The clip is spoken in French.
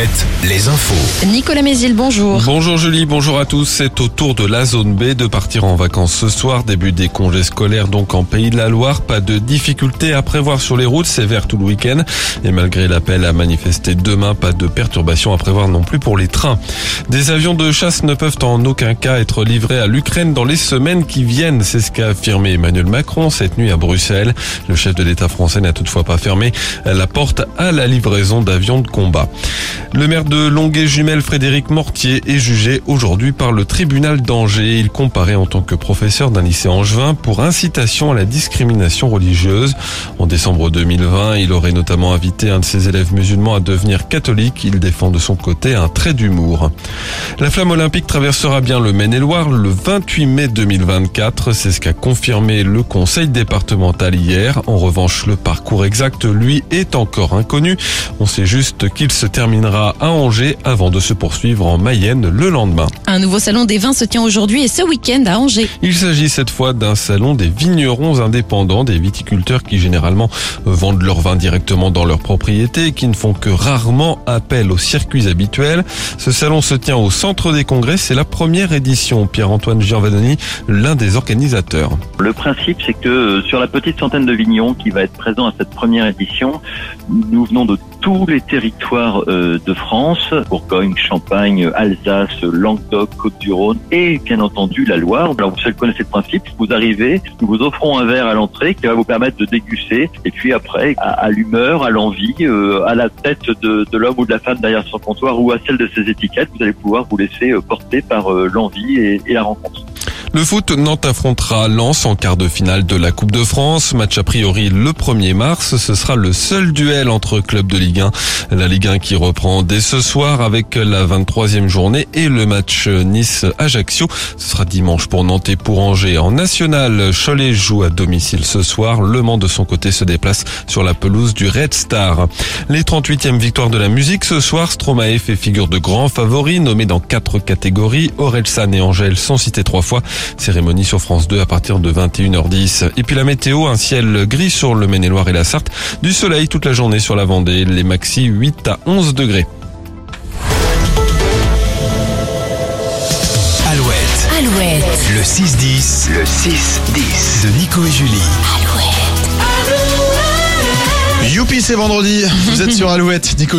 Alouette, les infos. Nicolas Mézil, bonjour. Bonjour Julie, bonjour à tous. C'est au tour de la zone B de partir en vacances ce soir. Début des congés scolaires donc en Pays de la Loire. Pas de difficultés à prévoir sur les routes. C'est vert tout le week-end. Et malgré l'appel à manifester demain, pas de perturbations à prévoir non plus pour les trains. Des avions de chasse ne peuvent en aucun cas être livrés à l'Ukraine dans les semaines qui viennent. C'est ce qu'a affirmé Emmanuel Macron cette nuit à Bruxelles. Le chef de l'État français n'a toutefois pas fermé la porte à la livraison d'avions de combat. Le maire de Longuet-Jumelles, Frédéric Mortier, est jugé aujourd'hui par le tribunal d'Angers. Il comparait en tant que professeur d'un lycée angevin pour incitation à la discrimination religieuse. En décembre 2020, il aurait notamment invité un de ses élèves musulmans à devenir catholique. Il défend de son côté un trait d'humour. La flamme olympique traversera bien le Maine-et-Loire le 28 mai 2024. C'est ce qu'a confirmé le conseil départemental hier. En revanche, le parcours exact, lui, est encore inconnu. On sait juste qu'il se terminera à Angers avant de se poursuivre en Mayenne le lendemain. Un nouveau salon des vins se tient aujourd'hui et ce week-end à Angers. Il s'agit cette fois d'un salon des vignerons indépendants, des viticulteurs qui généralement vendent leurs vins directement dans leur propriété et qui ne font que rarement appel aux circuits habituels. Ce salon se tient au centre des congrès, c'est la première édition. Pierre-Antoine Giovanni, l'un des organisateurs. Le principe, c'est que euh, sur la petite centaine de vignerons qui va être présent à cette première édition, nous venons de tous les territoires euh, de France, Bourgogne, Champagne, Alsace, Languedoc, Côte-du-Rhône et bien entendu la Loire. Alors vous connaissez le principe, vous arrivez, nous vous offrons un verre à l'entrée qui va vous permettre de déguster et puis après à, l'humeur, à l'envie, euh, à la tête de, l'homme ou de la femme derrière son comptoir ou à celle de ses étiquettes, vous allez pouvoir vous laisser porter par l'envie et la rencontre. Le foot, Nantes affrontera Lens en quart de finale de la Coupe de France. Match a priori le 1er mars. Ce sera le seul duel entre clubs de Ligue 1. La Ligue 1 qui reprend dès ce soir avec la 23e journée et le match Nice-Ajaccio. Ce sera dimanche pour Nantes et pour Angers. En national, Cholet joue à domicile ce soir. Le Mans de son côté se déplace sur la pelouse du Red Star. Les 38e victoires de la musique ce soir. Stromae fait figure de grand favori nommé dans quatre catégories. Orelsan et Angèle sont cités trois fois. Cérémonie sur France 2 à partir de 21h10. Et puis la météo, un ciel gris sur le Maine-et-Loire et la Sarthe. Du soleil toute la journée sur la Vendée. Les maxi 8 à 11 degrés. Alouette. Alouette. Le 6-10. Le 6-10. De Nico et Julie. Alouette. Youpi, c'est vendredi. Vous êtes sur Alouette, Nico.